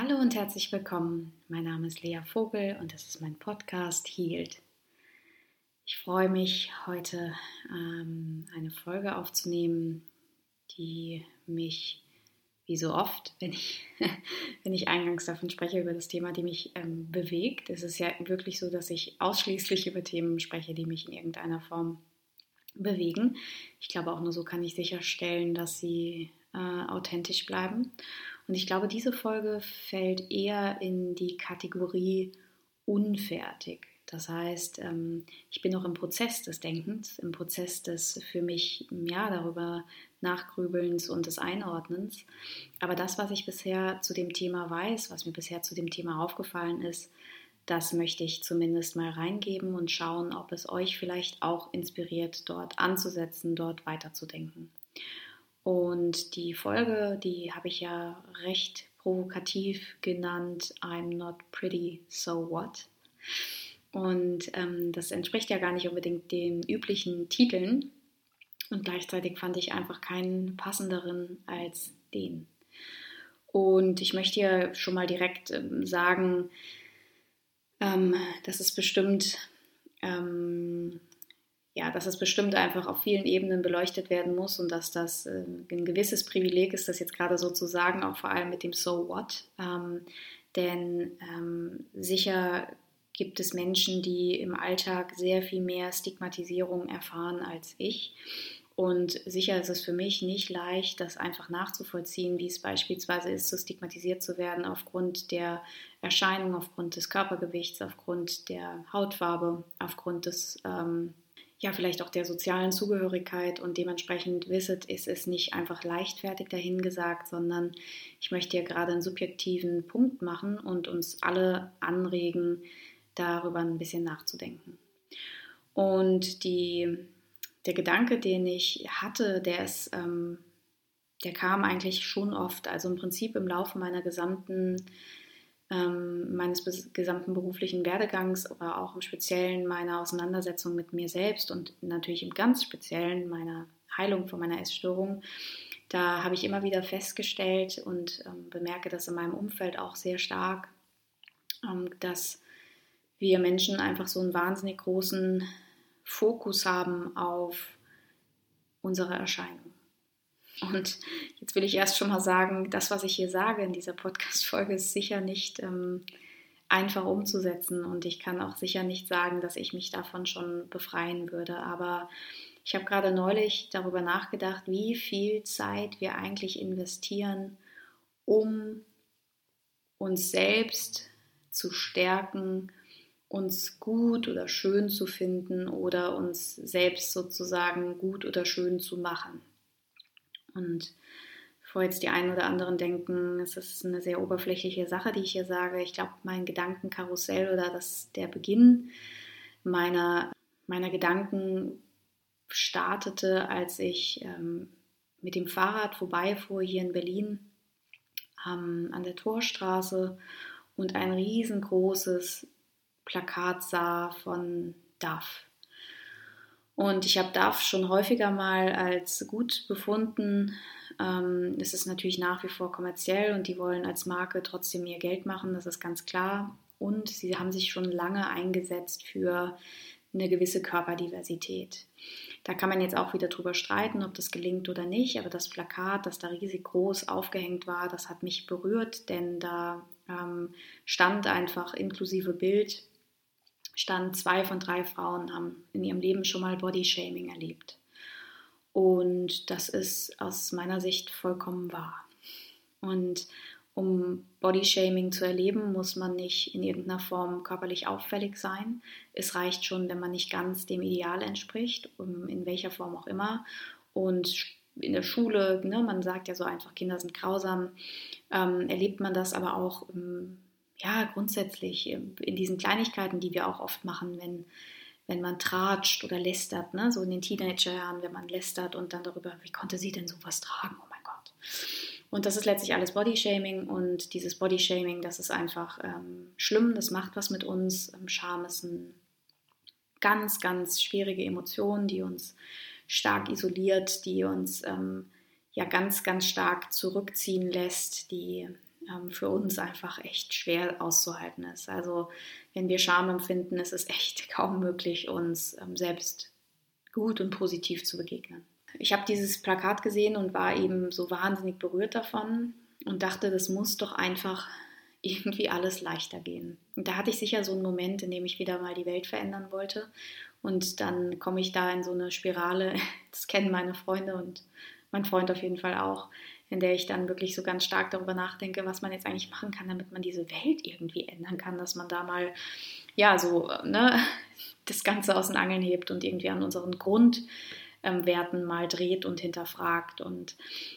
Hallo und herzlich willkommen. Mein Name ist Lea Vogel und das ist mein Podcast Healed. Ich freue mich, heute ähm, eine Folge aufzunehmen, die mich, wie so oft, wenn ich, wenn ich eingangs davon spreche, über das Thema, die mich ähm, bewegt. Es ist ja wirklich so, dass ich ausschließlich über Themen spreche, die mich in irgendeiner Form bewegen. Ich glaube, auch nur so kann ich sicherstellen, dass sie äh, authentisch bleiben. Und ich glaube, diese Folge fällt eher in die Kategorie unfertig. Das heißt, ähm, ich bin noch im Prozess des Denkens, im Prozess des für mich ja darüber Nachgrübelns und des Einordnens. Aber das, was ich bisher zu dem Thema weiß, was mir bisher zu dem Thema aufgefallen ist, das möchte ich zumindest mal reingeben und schauen, ob es euch vielleicht auch inspiriert, dort anzusetzen, dort weiterzudenken. Und die Folge, die habe ich ja recht provokativ genannt, I'm not pretty, so what? Und ähm, das entspricht ja gar nicht unbedingt den üblichen Titeln. Und gleichzeitig fand ich einfach keinen passenderen als den. Und ich möchte hier schon mal direkt ähm, sagen, ähm, dass es bestimmt ähm, ja, dass es bestimmt einfach auf vielen Ebenen beleuchtet werden muss und dass das äh, ein gewisses Privileg ist, das jetzt gerade so zu sagen, auch vor allem mit dem So What. Ähm, denn ähm, sicher gibt es Menschen, die im Alltag sehr viel mehr Stigmatisierung erfahren als ich. Und sicher ist es für mich nicht leicht, das einfach nachzuvollziehen, wie es beispielsweise ist, so stigmatisiert zu werden aufgrund der Erscheinung, aufgrund des Körpergewichts, aufgrund der Hautfarbe, aufgrund des ähm, ja, vielleicht auch der sozialen Zugehörigkeit und dementsprechend wisset, ist es nicht einfach leichtfertig dahingesagt, sondern ich möchte hier gerade einen subjektiven Punkt machen und uns alle anregen, darüber ein bisschen nachzudenken. Und die, der Gedanke, den ich hatte, der ist, ähm, der kam eigentlich schon oft, also im Prinzip im Laufe meiner gesamten ähm, meines gesamten beruflichen Werdegangs, aber auch im Speziellen meiner Auseinandersetzung mit mir selbst und natürlich im ganz Speziellen meiner Heilung von meiner Essstörung. Da habe ich immer wieder festgestellt und ähm, bemerke das in meinem Umfeld auch sehr stark, ähm, dass wir Menschen einfach so einen wahnsinnig großen Fokus haben auf unsere Erscheinung. Und jetzt will ich erst schon mal sagen, das, was ich hier sage in dieser Podcast-Folge, ist sicher nicht ähm, einfach umzusetzen. Und ich kann auch sicher nicht sagen, dass ich mich davon schon befreien würde. Aber ich habe gerade neulich darüber nachgedacht, wie viel Zeit wir eigentlich investieren, um uns selbst zu stärken, uns gut oder schön zu finden oder uns selbst sozusagen gut oder schön zu machen. Und bevor jetzt die einen oder anderen denken, es ist eine sehr oberflächliche Sache, die ich hier sage, ich glaube, mein Gedankenkarussell oder das, der Beginn meiner, meiner Gedanken startete, als ich ähm, mit dem Fahrrad vorbeifuhr hier in Berlin ähm, an der Torstraße und ein riesengroßes Plakat sah von DAF, und ich habe DAF schon häufiger mal als gut befunden. Ähm, es ist natürlich nach wie vor kommerziell und die wollen als Marke trotzdem ihr Geld machen, das ist ganz klar. Und sie haben sich schon lange eingesetzt für eine gewisse Körperdiversität. Da kann man jetzt auch wieder drüber streiten, ob das gelingt oder nicht, aber das Plakat, das da riesig groß aufgehängt war, das hat mich berührt, denn da ähm, stand einfach inklusive Bild stand, zwei von drei Frauen haben in ihrem Leben schon mal Bodyshaming erlebt. Und das ist aus meiner Sicht vollkommen wahr. Und um Bodyshaming zu erleben, muss man nicht in irgendeiner Form körperlich auffällig sein. Es reicht schon, wenn man nicht ganz dem Ideal entspricht, in welcher Form auch immer. Und in der Schule, ne, man sagt ja so einfach, Kinder sind grausam, ähm, erlebt man das aber auch ja, grundsätzlich in diesen Kleinigkeiten, die wir auch oft machen, wenn, wenn man tratscht oder lästert, ne? so in den Teenagerjahren, wenn man lästert und dann darüber, wie konnte sie denn sowas tragen, oh mein Gott. Und das ist letztlich alles Bodyshaming und dieses Bodyshaming, das ist einfach ähm, schlimm, das macht was mit uns. Ähm, Scham ist eine ganz, ganz schwierige Emotion, die uns stark isoliert, die uns ähm, ja ganz, ganz stark zurückziehen lässt, die ähm, für uns einfach echt schwer auszuhalten ist. Also wenn wir Scham empfinden, ist es echt kaum möglich, uns ähm, selbst gut und positiv zu begegnen. Ich habe dieses Plakat gesehen und war eben so wahnsinnig berührt davon und dachte, das muss doch einfach irgendwie alles leichter gehen. Und da hatte ich sicher so einen Moment, in dem ich wieder mal die Welt verändern wollte. Und dann komme ich da in so eine Spirale, das kennen meine Freunde und mein Freund auf jeden Fall auch, in der ich dann wirklich so ganz stark darüber nachdenke, was man jetzt eigentlich machen kann, damit man diese Welt irgendwie ändern kann, dass man da mal, ja, so, ne, das Ganze aus den Angeln hebt und irgendwie an unseren Grundwerten mal dreht und hinterfragt. Und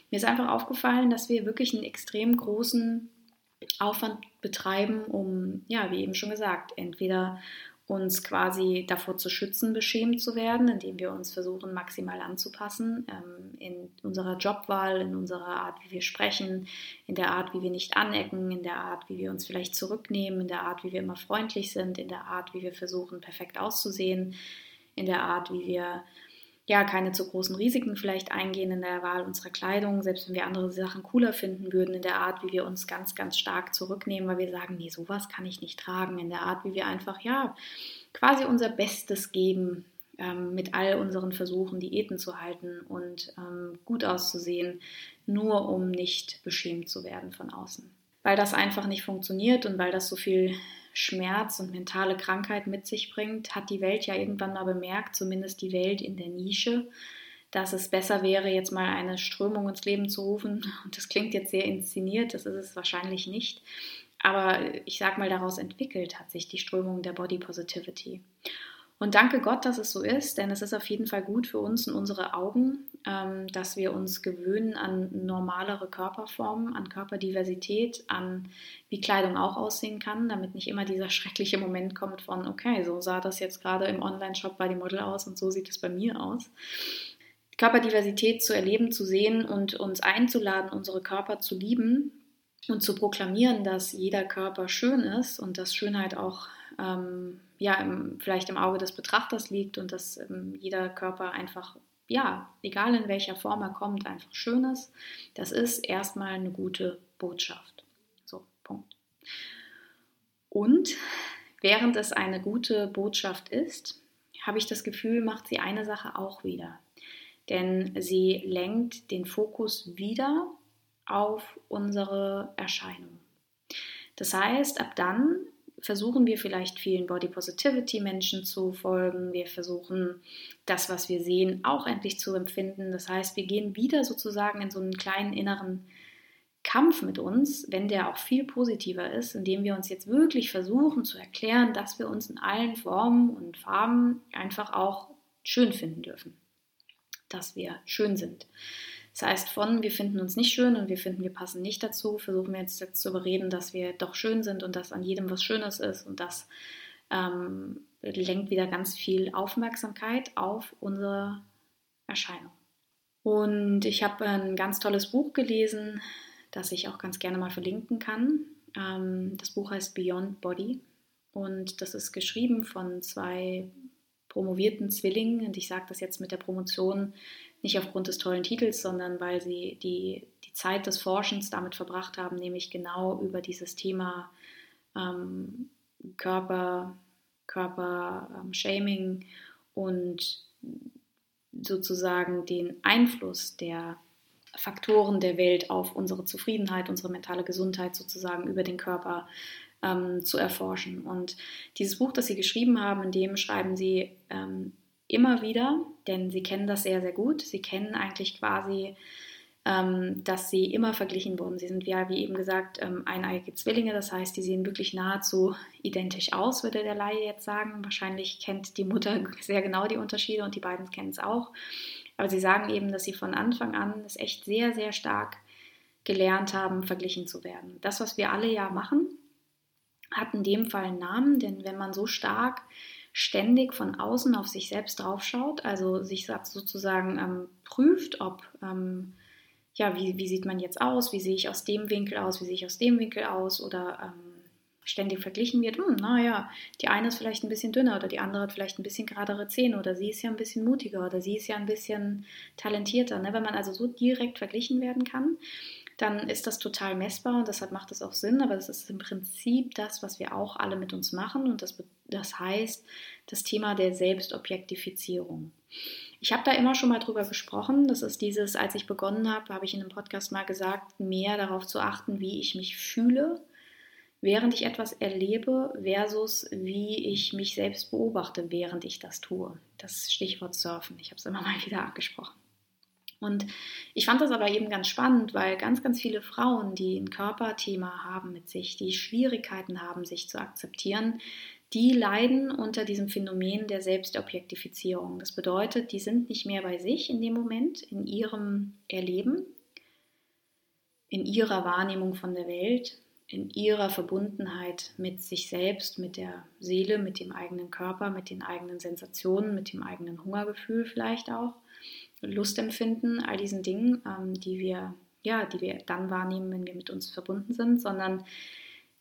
mir ist einfach aufgefallen, dass wir wirklich einen extrem großen Aufwand betreiben, um, ja, wie eben schon gesagt, entweder uns quasi davor zu schützen, beschämt zu werden, indem wir uns versuchen, maximal anzupassen ähm, in unserer Jobwahl, in unserer Art, wie wir sprechen, in der Art, wie wir nicht anecken, in der Art, wie wir uns vielleicht zurücknehmen, in der Art, wie wir immer freundlich sind, in der Art, wie wir versuchen, perfekt auszusehen, in der Art, wie wir ja, keine zu großen Risiken vielleicht eingehen in der Wahl unserer Kleidung, selbst wenn wir andere Sachen cooler finden würden, in der Art, wie wir uns ganz, ganz stark zurücknehmen, weil wir sagen, nee, sowas kann ich nicht tragen, in der Art, wie wir einfach, ja, quasi unser Bestes geben, ähm, mit all unseren Versuchen, Diäten zu halten und ähm, gut auszusehen, nur um nicht beschämt zu werden von außen. Weil das einfach nicht funktioniert und weil das so viel Schmerz und mentale Krankheit mit sich bringt, hat die Welt ja irgendwann mal bemerkt, zumindest die Welt in der Nische, dass es besser wäre, jetzt mal eine Strömung ins Leben zu rufen. Und das klingt jetzt sehr inszeniert, das ist es wahrscheinlich nicht. Aber ich sag mal, daraus entwickelt hat sich die Strömung der Body Positivity. Und danke Gott, dass es so ist, denn es ist auf jeden Fall gut für uns und unsere Augen, ähm, dass wir uns gewöhnen an normalere Körperformen, an Körperdiversität, an wie Kleidung auch aussehen kann, damit nicht immer dieser schreckliche Moment kommt von, okay, so sah das jetzt gerade im Online-Shop bei dem Model aus und so sieht es bei mir aus. Körperdiversität zu erleben, zu sehen und uns einzuladen, unsere Körper zu lieben und zu proklamieren, dass jeder Körper schön ist und dass Schönheit auch ähm, ja, im, vielleicht im Auge des Betrachters liegt und dass ähm, jeder Körper einfach, ja, egal in welcher Form er kommt, einfach schön ist. Das ist erstmal eine gute Botschaft. So, Punkt. Und während es eine gute Botschaft ist, habe ich das Gefühl, macht sie eine Sache auch wieder. Denn sie lenkt den Fokus wieder auf unsere Erscheinung. Das heißt, ab dann versuchen wir vielleicht vielen Body Positivity Menschen zu folgen. Wir versuchen das, was wir sehen, auch endlich zu empfinden. Das heißt, wir gehen wieder sozusagen in so einen kleinen inneren Kampf mit uns, wenn der auch viel positiver ist, indem wir uns jetzt wirklich versuchen zu erklären, dass wir uns in allen Formen und Farben einfach auch schön finden dürfen. Dass wir schön sind. Das heißt, von wir finden uns nicht schön und wir finden, wir passen nicht dazu, versuchen wir jetzt, jetzt zu überreden, dass wir doch schön sind und dass an jedem was Schönes ist und das ähm, lenkt wieder ganz viel Aufmerksamkeit auf unsere Erscheinung. Und ich habe ein ganz tolles Buch gelesen, das ich auch ganz gerne mal verlinken kann. Ähm, das Buch heißt Beyond Body und das ist geschrieben von zwei promovierten Zwillingen. Und ich sage das jetzt mit der Promotion nicht aufgrund des tollen Titels, sondern weil sie die, die Zeit des Forschens damit verbracht haben, nämlich genau über dieses Thema ähm, Körper, Körper-Shaming ähm, und sozusagen den Einfluss der Faktoren der Welt auf unsere Zufriedenheit, unsere mentale Gesundheit sozusagen über den Körper ähm, zu erforschen. Und dieses Buch, das Sie geschrieben haben, in dem schreiben Sie ähm, immer wieder, denn sie kennen das sehr, sehr gut. Sie kennen eigentlich quasi, ähm, dass sie immer verglichen wurden. Sie sind ja, wie eben gesagt, ähm, eineige Zwillinge, das heißt, die sehen wirklich nahezu identisch aus, würde der Laie jetzt sagen. Wahrscheinlich kennt die Mutter sehr genau die Unterschiede und die beiden kennen es auch. Aber sie sagen eben, dass sie von Anfang an es echt sehr, sehr stark gelernt haben, verglichen zu werden. Das, was wir alle ja machen, hat in dem Fall einen Namen, denn wenn man so stark ständig von außen auf sich selbst draufschaut, also sich sozusagen ähm, prüft, ob, ähm, ja, wie, wie sieht man jetzt aus, wie sehe ich aus dem Winkel aus, wie sehe ich aus dem Winkel aus oder ähm, ständig verglichen wird, hm, naja, die eine ist vielleicht ein bisschen dünner oder die andere hat vielleicht ein bisschen geradere Zähne oder sie ist ja ein bisschen mutiger oder sie ist ja ein bisschen talentierter. Ne? Wenn man also so direkt verglichen werden kann, dann ist das total messbar und deshalb macht es auch Sinn, aber das ist im Prinzip das, was wir auch alle mit uns machen und das, das heißt das Thema der Selbstobjektifizierung. Ich habe da immer schon mal drüber gesprochen. Das ist dieses, als ich begonnen habe, habe ich in einem Podcast mal gesagt, mehr darauf zu achten, wie ich mich fühle, während ich etwas erlebe, versus wie ich mich selbst beobachte, während ich das tue. Das Stichwort Surfen. Ich habe es immer mal wieder angesprochen. Und ich fand das aber eben ganz spannend, weil ganz, ganz viele Frauen, die ein Körperthema haben mit sich, die Schwierigkeiten haben, sich zu akzeptieren, die leiden unter diesem Phänomen der Selbstobjektifizierung. Das bedeutet, die sind nicht mehr bei sich in dem Moment, in ihrem Erleben, in ihrer Wahrnehmung von der Welt, in ihrer Verbundenheit mit sich selbst, mit der Seele, mit dem eigenen Körper, mit den eigenen Sensationen, mit dem eigenen Hungergefühl vielleicht auch, Lustempfinden, all diesen Dingen, ähm, die wir ja, die wir dann wahrnehmen, wenn wir mit uns verbunden sind, sondern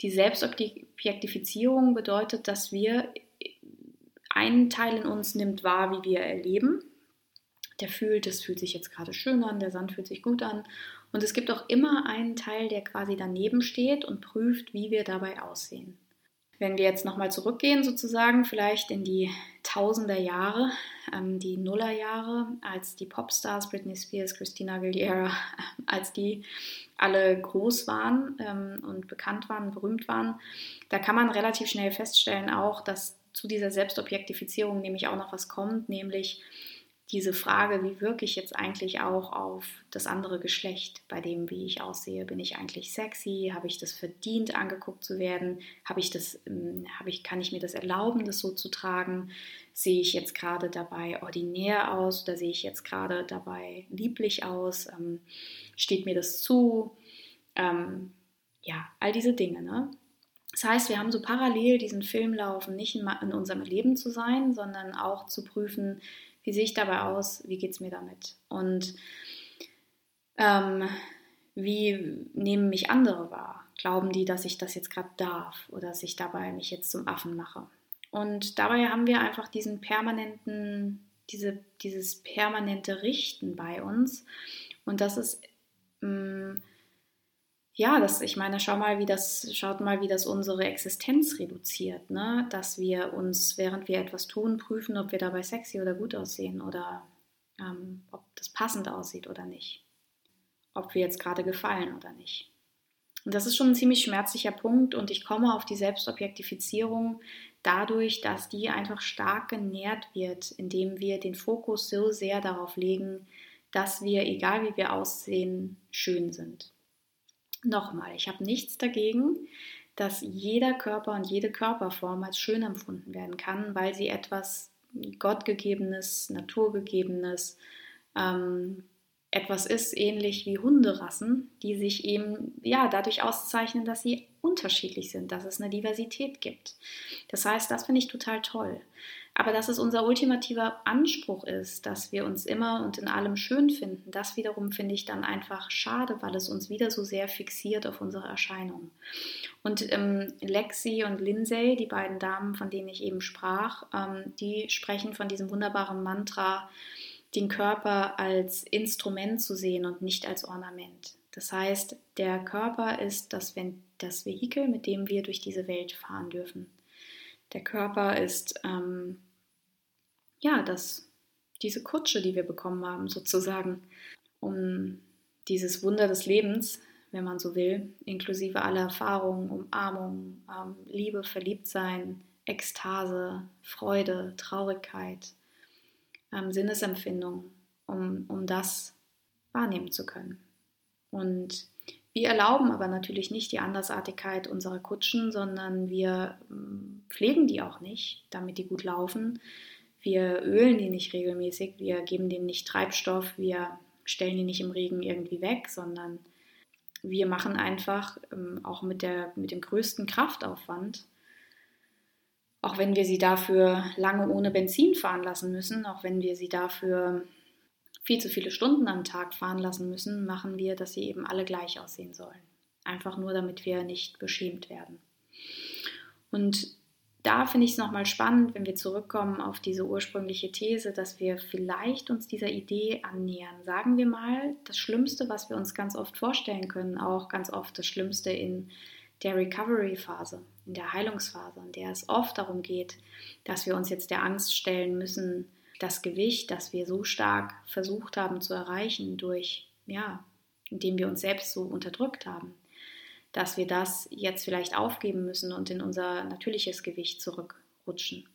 die Selbstobjektifizierung bedeutet, dass wir einen Teil in uns nimmt wahr, wie wir erleben. Der fühlt, es fühlt sich jetzt gerade schön an, der Sand fühlt sich gut an. Und es gibt auch immer einen Teil, der quasi daneben steht und prüft, wie wir dabei aussehen. Wenn wir jetzt nochmal zurückgehen, sozusagen, vielleicht in die Tausender Jahre, ähm, die Nullerjahre, als die Popstars Britney Spears, Christina Aguilera, als die alle groß waren ähm, und bekannt waren, berühmt waren, da kann man relativ schnell feststellen auch, dass zu dieser Selbstobjektifizierung nämlich auch noch was kommt, nämlich diese Frage, wie wirke ich jetzt eigentlich auch auf das andere Geschlecht, bei dem, wie ich aussehe, bin ich eigentlich sexy, habe ich das verdient, angeguckt zu werden, habe ich das, ähm, habe ich, kann ich mir das erlauben, das so zu tragen, sehe ich jetzt gerade dabei ordinär aus oder sehe ich jetzt gerade dabei lieblich aus, ähm, steht mir das zu, ähm, ja, all diese Dinge, ne? Das heißt, wir haben so parallel diesen Film laufen, nicht in, unserem Leben zu sein, sondern auch zu prüfen, wie sehe ich dabei aus? Wie geht es mir damit? Und ähm, wie nehmen mich andere wahr? Glauben die, dass ich das jetzt gerade darf oder dass ich dabei mich jetzt zum Affen mache? Und dabei haben wir einfach diesen permanenten, diese, dieses permanente Richten bei uns. Und das ist mh, mm, ja, das, ich meine, schau mal, wie das, schaut mal, wie das unsere Existenz reduziert, ne? Dass wir uns, während wir etwas tun, prüfen, ob wir dabei sexy oder gut aussehen oder ähm, ob das passend aussieht oder nicht. Ob wir jetzt gerade gefallen oder nicht. Und das ist schon ein ziemlich schmerzlicher Punkt und ich komme auf die Selbstobjektifizierung dadurch, dass die einfach stark genährt wird, indem wir den Fokus so sehr darauf legen, dass wir, egal wie wir aussehen, schön sind. Nochmal, ich habe nichts dagegen, dass jeder Körper und jede Körperform als schön empfunden werden kann, weil sie etwas Gottgegebenes, Naturgegebenes, ähm, etwas ist, ähnlich wie Hunderassen, die sich eben ja dadurch auszeichnen, dass sie unterschiedlich sind, dass es eine Diversität gibt. Das heißt, das finde ich total toll. Aber dass es unser ultimativer Anspruch ist, dass wir uns immer und in allem schön finden, das wiederum finde ich dann einfach schade, weil es uns wieder so sehr fixiert auf unsere Erscheinung. Und ähm, Lexi und Lindsay, die beiden Damen, von denen ich eben sprach, ähm, die sprechen von diesem wunderbaren Mantra, den Körper als Instrument zu sehen und nicht als Ornament. Das heißt, der Körper ist das, das Vehikel, mit dem wir durch diese Welt fahren dürfen. Der Körper ist ähm, ja das, diese Kutsche, die wir bekommen haben, sozusagen, um dieses Wunder des Lebens, wenn man so will, inklusive aller Erfahrungen, Umarmung, ähm, Liebe, Verliebtsein, Ekstase, Freude, Traurigkeit, ähm, Sinnesempfindung, um, um das wahrnehmen zu können. Und wir erlauben aber natürlich nicht die Andersartigkeit unserer Kutschen, sondern wir ähm, pflegen die auch nicht, damit die gut laufen. Wir ölen die nicht regelmäßig, wir geben denen nicht Treibstoff, wir stellen die nicht im Regen irgendwie weg, sondern wir machen einfach ähm, auch mit, der, mit dem größten Kraftaufwand, auch wenn wir sie dafür lange ohne Benzin fahren lassen müssen, auch wenn wir sie dafür viel zu viele Stunden am Tag fahren lassen müssen, machen wir, dass sie eben alle gleich aussehen sollen. Einfach nur, damit wir nicht beschämt werden. Und da finde ich es nochmal spannend, wenn wir zurückkommen auf diese ursprüngliche These, dass wir vielleicht uns dieser Idee annähern. Sagen wir mal, das Schlimmste, was wir uns ganz oft vorstellen können, auch ganz oft das Schlimmste in der Recovery-Phase, in der Heilungsphase, in der es oft darum geht, dass wir uns jetzt der Angst stellen müssen, das Gewicht, das wir so stark versucht haben zu erreichen, durch, ja, indem wir uns selbst so unterdrückt haben, dass wir das jetzt vielleicht aufgeben müssen und in unser natürliches Gewicht zurückrutschen.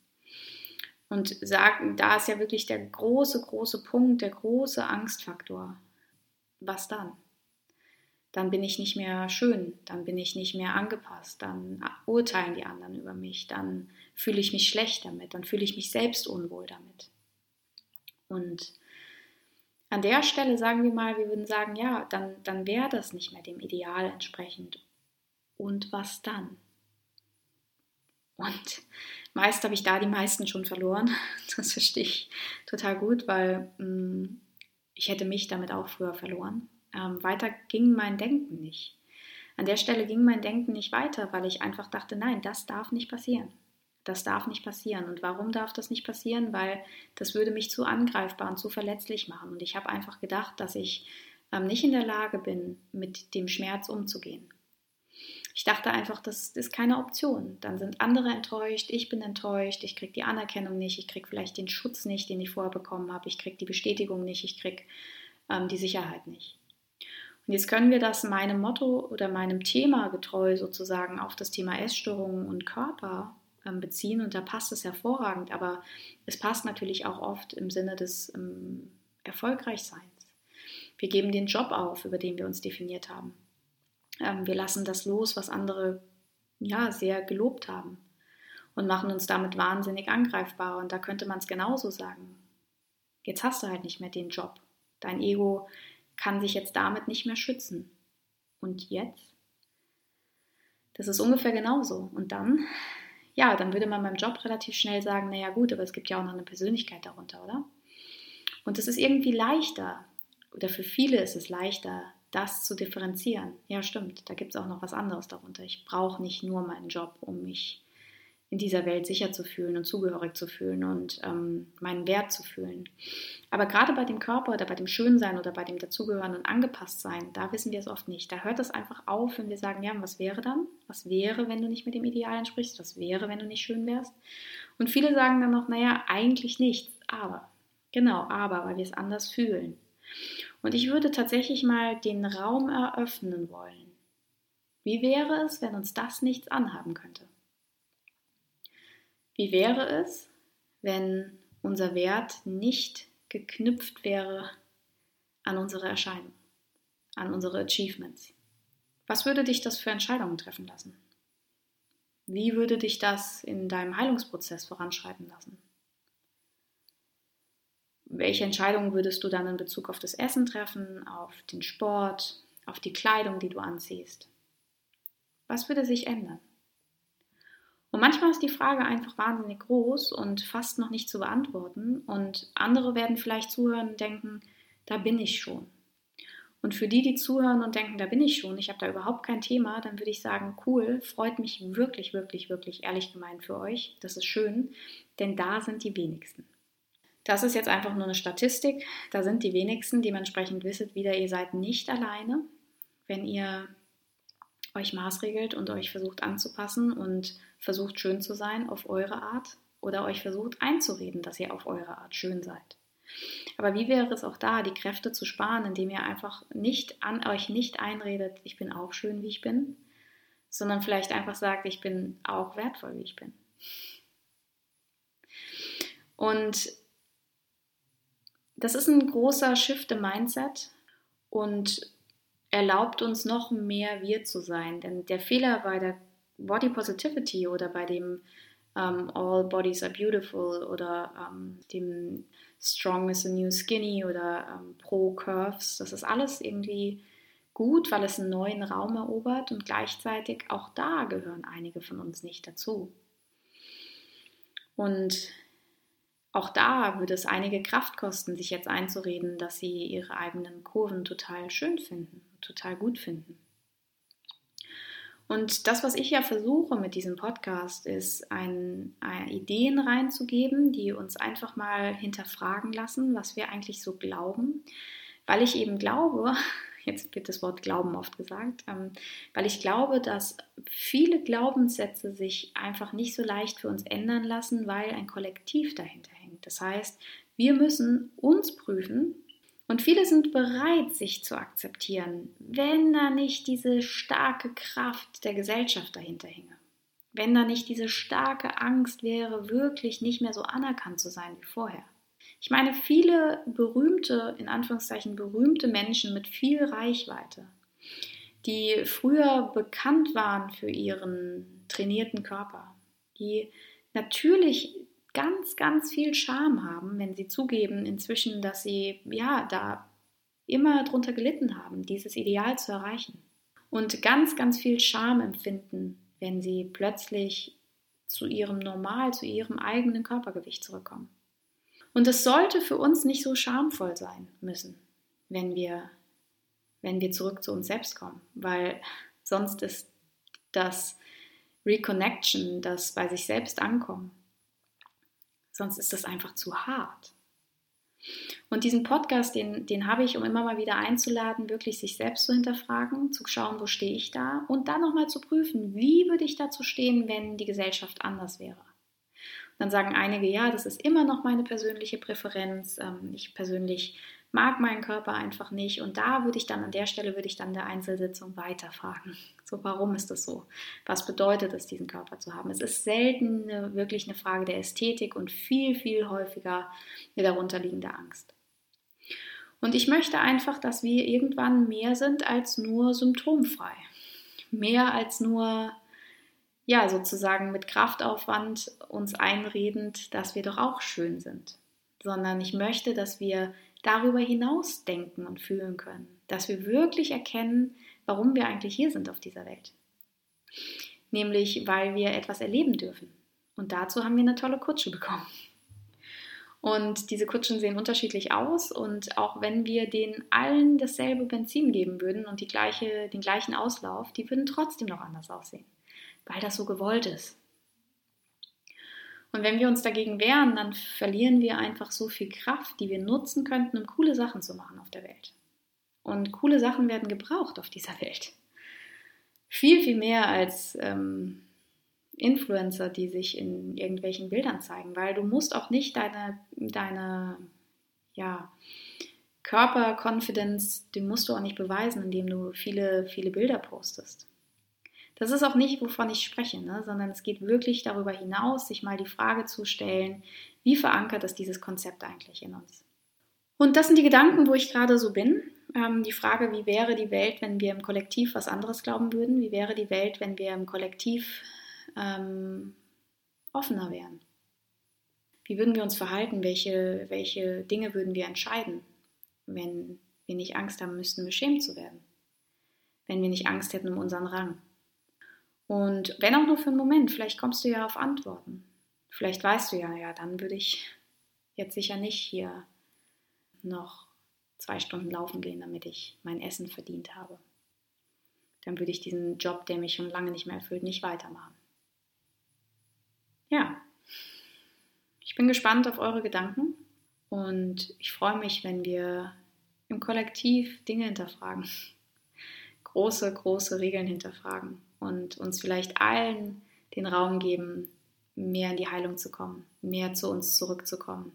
Und sagen, da ist ja wirklich der große, große Punkt, der große Angstfaktor. Was dann? Dann bin ich nicht mehr schön, dann bin ich nicht mehr angepasst, dann urteilen die anderen über mich, dann fühle ich mich schlecht damit, dann fühle ich mich selbst unwohl damit. Und an der Stelle sagen wir mal, wir würden sagen, ja, dann, dann wäre das nicht mehr dem Ideal entsprechend. Und was dann? Und meist habe ich da die meisten schon verloren. Das verstehe ich total gut, weil mh, mm, ich hätte mich damit auch früher verloren. Ähm, weiter ging mein Denken nicht. An der Stelle ging mein Denken nicht weiter, weil ich einfach dachte, nein, das darf nicht passieren. Das darf nicht passieren. Und warum darf das nicht passieren? Weil das würde mich zu angreifbar und zu verletzlich machen. Und ich habe einfach gedacht, dass ich ähm, nicht in der Lage bin, mit dem Schmerz umzugehen. Ich dachte einfach, das ist keine Option. Dann sind andere enttäuscht, ich bin enttäuscht, ich kriege die Anerkennung nicht, ich kriege vielleicht den Schutz nicht, den ich vorher bekommen habe, ich kriege die Bestätigung nicht, ich kriege ähm, die Sicherheit nicht. Und jetzt können wir das meinem Motto oder meinem Thema getreu sozusagen auf das Thema Essstörungen und Körper ähm, beziehen und da passt es hervorragend, aber es passt natürlich auch oft im Sinne des ähm, Erfolgreichseins. Wir geben den Job auf, über den wir uns definiert haben. Ähm, wir lassen das los, was andere ja sehr gelobt haben und machen uns damit wahnsinnig angreifbar. Und da könnte man es genauso sagen. Jetzt hast du halt nicht mehr den Job. Dein Ego kann sich jetzt damit nicht mehr schützen. Und jetzt? Das ist ungefähr genauso. Und dann ja, dann würde man beim Job relativ schnell sagen, naja gut, aber es gibt ja auch noch eine Persönlichkeit darunter, oder? Und es ist irgendwie leichter, oder für viele ist es leichter, das zu differenzieren. Ja, stimmt, da gibt es auch noch was anderes darunter. Ich brauche nicht nur meinen Job, um mich in dieser Welt sicher zu fühlen und zugehörig zu fühlen und ähm, meinen Wert zu fühlen. Aber gerade bei dem Körper oder bei dem Schönsein oder bei dem Dazugehören und Angepasstsein, da wissen wir es oft nicht. Da hört es einfach auf, wenn wir sagen, ja, was wäre dann? Was wäre, wenn du nicht mit dem Ideal entsprichst? Was wäre, wenn du nicht schön wärst? Und viele sagen dann noch, naja, eigentlich nichts, aber. Genau, aber, weil wir es anders fühlen. Und ich würde tatsächlich mal den Raum eröffnen wollen. Wie wäre es, wenn uns das nichts anhaben könnte? Wie wäre es, wenn unser Wert nicht geknüpft wäre an unsere Erscheinung, an unsere Achievements? Was würde dich das für Entscheidungen treffen lassen? Wie würde dich das in deinem Heilungsprozess voranschreiten lassen? Welche Entscheidungen würdest du dann in Bezug auf das Essen treffen, auf den Sport, auf die Kleidung, die du anziehst? Was würde sich ändern? Und manchmal ist die Frage einfach wahnsinnig groß und fast noch nicht zu beantworten. Und andere werden vielleicht zuhören und denken, da bin ich schon. Und für die, die zuhören und denken, da bin ich schon, ich habe da überhaupt kein Thema, dann würde ich sagen, cool, freut mich wirklich, wirklich, wirklich ehrlich gemeint für euch. Das ist schön, denn da sind die wenigsten. Das ist jetzt einfach nur eine Statistik. Da sind die wenigsten. Dementsprechend wisset wieder, ihr seid nicht alleine. Wenn ihr euch maßregelt und euch versucht anzupassen und versucht schön zu sein auf eure Art oder euch versucht einzureden, dass ihr auf eure Art schön seid. Aber wie wäre es auch da, die Kräfte zu sparen, indem ihr einfach nicht an euch nicht einredet, ich bin auch schön, wie ich bin, sondern vielleicht einfach sagt, ich bin auch wertvoll, wie ich bin. Und das ist ein großer Shift im Mindset und erlaubt uns noch mehr wir zu sein. Denn der Fehler bei der Body Positivity oder bei dem um, ähm, All Bodies are Beautiful oder um, ähm, dem Strong is the New Skinny oder um, ähm, Pro Curves, das ist alles irgendwie gut, weil es einen neuen Raum erobert und gleichzeitig auch da gehören einige von uns nicht dazu. Und auch da würde es einige Kraft kosten, sich jetzt einzureden, dass sie ihre eigenen Kurven total schön finden, total gut finden. Und das, was ich ja versuche mit diesem Podcast, ist, ein, ein Ideen reinzugeben, die uns einfach mal hinterfragen lassen, was wir eigentlich so glauben. Weil ich eben glaube, jetzt wird das Wort Glauben oft gesagt, ähm, weil ich glaube, dass viele Glaubenssätze sich einfach nicht so leicht für uns ändern lassen, weil ein Kollektiv dahinter hängt. Das heißt, wir müssen uns prüfen, und viele sind bereit, sich zu akzeptieren, wenn da nicht diese starke Kraft der Gesellschaft dahinter hinge. Wenn da nicht diese starke Angst wäre, wirklich nicht mehr so anerkannt zu sein wie vorher. Ich meine, viele berühmte, in Anführungszeichen berühmte Menschen mit viel Reichweite, die früher bekannt waren für ihren trainierten Körper, die natürlich ganz, ganz viel Scham haben, wenn sie zugeben inzwischen, dass sie ja da immer drunter gelitten haben, dieses Ideal zu erreichen. Und ganz, ganz viel Scham empfinden, wenn sie plötzlich zu ihrem Normal, zu ihrem eigenen Körpergewicht zurückkommen. Und es sollte für uns nicht so schamvoll sein müssen, wenn wir, wenn wir zurück zu uns selbst kommen, weil sonst ist das Reconnection, das bei sich selbst ankommen, sonst ist das einfach zu hart. Und diesen Podcast, den, den habe ich, um immer mal wieder einzuladen, wirklich sich selbst zu hinterfragen, zu schauen, wo stehe ich da und dann nochmal zu prüfen, wie würde ich dazu stehen, wenn die Gesellschaft anders wäre. Und dann sagen einige, ja, das ist immer noch meine persönliche Präferenz. Ähm, ich persönlich mag meinen Körper einfach nicht. Und da würde ich dann, an der Stelle würde ich dann der Einzelsitzung weiterfragen. So, warum ist das so? Was bedeutet es, diesen Körper zu haben? Es ist selten eine, wirklich eine Frage der Ästhetik und viel, viel häufiger eine darunterliegende Angst. Und ich möchte einfach, dass wir irgendwann mehr sind als nur symptomfrei. Mehr als nur, ja, sozusagen mit Kraftaufwand uns einredend, dass wir doch auch schön sind. Sondern ich möchte, dass wir darüber hinaus denken und fühlen können. Dass wir wirklich erkennen, warum wir eigentlich hier sind auf dieser Welt. Nämlich, weil wir etwas erleben dürfen. Und dazu haben wir eine tolle Kutsche bekommen. Und diese Kutschen sehen unterschiedlich aus und auch wenn wir denen allen dasselbe Benzin geben würden und die gleiche, den gleichen Auslauf, die würden trotzdem noch anders aussehen, weil das so gewollt ist. Und wenn wir uns dagegen wehren, dann verlieren wir einfach so viel Kraft, die wir nutzen könnten, um coole Sachen zu machen auf der Welt. Und coole Sachen werden gebraucht auf dieser Welt. Viel, viel mehr als ähm, Influencer, die sich in irgendwelchen Bildern zeigen, weil du musst auch nicht deine, deine ja, Körperconfidence, den musst du auch nicht beweisen, indem du viele, viele Bilder postest. Das ist auch nicht, wovon ich spreche, ne? sondern es geht wirklich darüber hinaus, sich mal die Frage zu stellen, wie verankert ist dieses Konzept eigentlich in uns? Und das sind die Gedanken, wo ich gerade so bin. Ähm, die Frage, wie wäre die Welt, wenn wir im Kollektiv was anderes glauben würden? Wie wäre die Welt, wenn wir im Kollektiv ähm, offener wären? Wie würden wir uns verhalten? Welche, welche Dinge würden wir entscheiden, wenn wir nicht Angst haben müssten, beschämt zu werden? Wenn wir nicht Angst hätten um unseren Rang? Und wenn auch nur für einen Moment, vielleicht kommst du ja auf Antworten. Vielleicht weißt du ja, ja, dann würde ich jetzt sicher nicht hier noch zwei Stunden laufen gehen, damit ich mein Essen verdient habe. Dann würde ich diesen Job, der mich schon lange nicht mehr erfüllt, nicht weitermachen. Ja, ich bin gespannt auf eure Gedanken und ich freue mich, wenn wir im Kollektiv Dinge hinterfragen. Große, große Regeln hinterfragen und uns vielleicht allen den Raum geben, mehr in die Heilung zu kommen, mehr zu uns zurückzukommen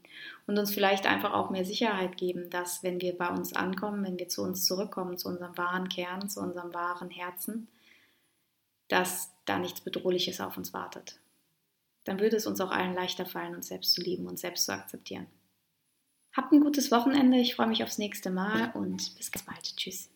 und uns vielleicht einfach auch mehr Sicherheit geben, dass wenn wir bei uns ankommen, wenn wir zu uns zurückkommen, zu unserem wahren Kern, zu unserem wahren Herzen, dass da nichts Bedrohliches auf uns wartet. Dann würde es uns auch allen leichter fallen, uns selbst zu lieben und selbst zu akzeptieren. Habt ein gutes Wochenende, ich freue mich aufs nächste Mal und bis ganz bald. Tschüss.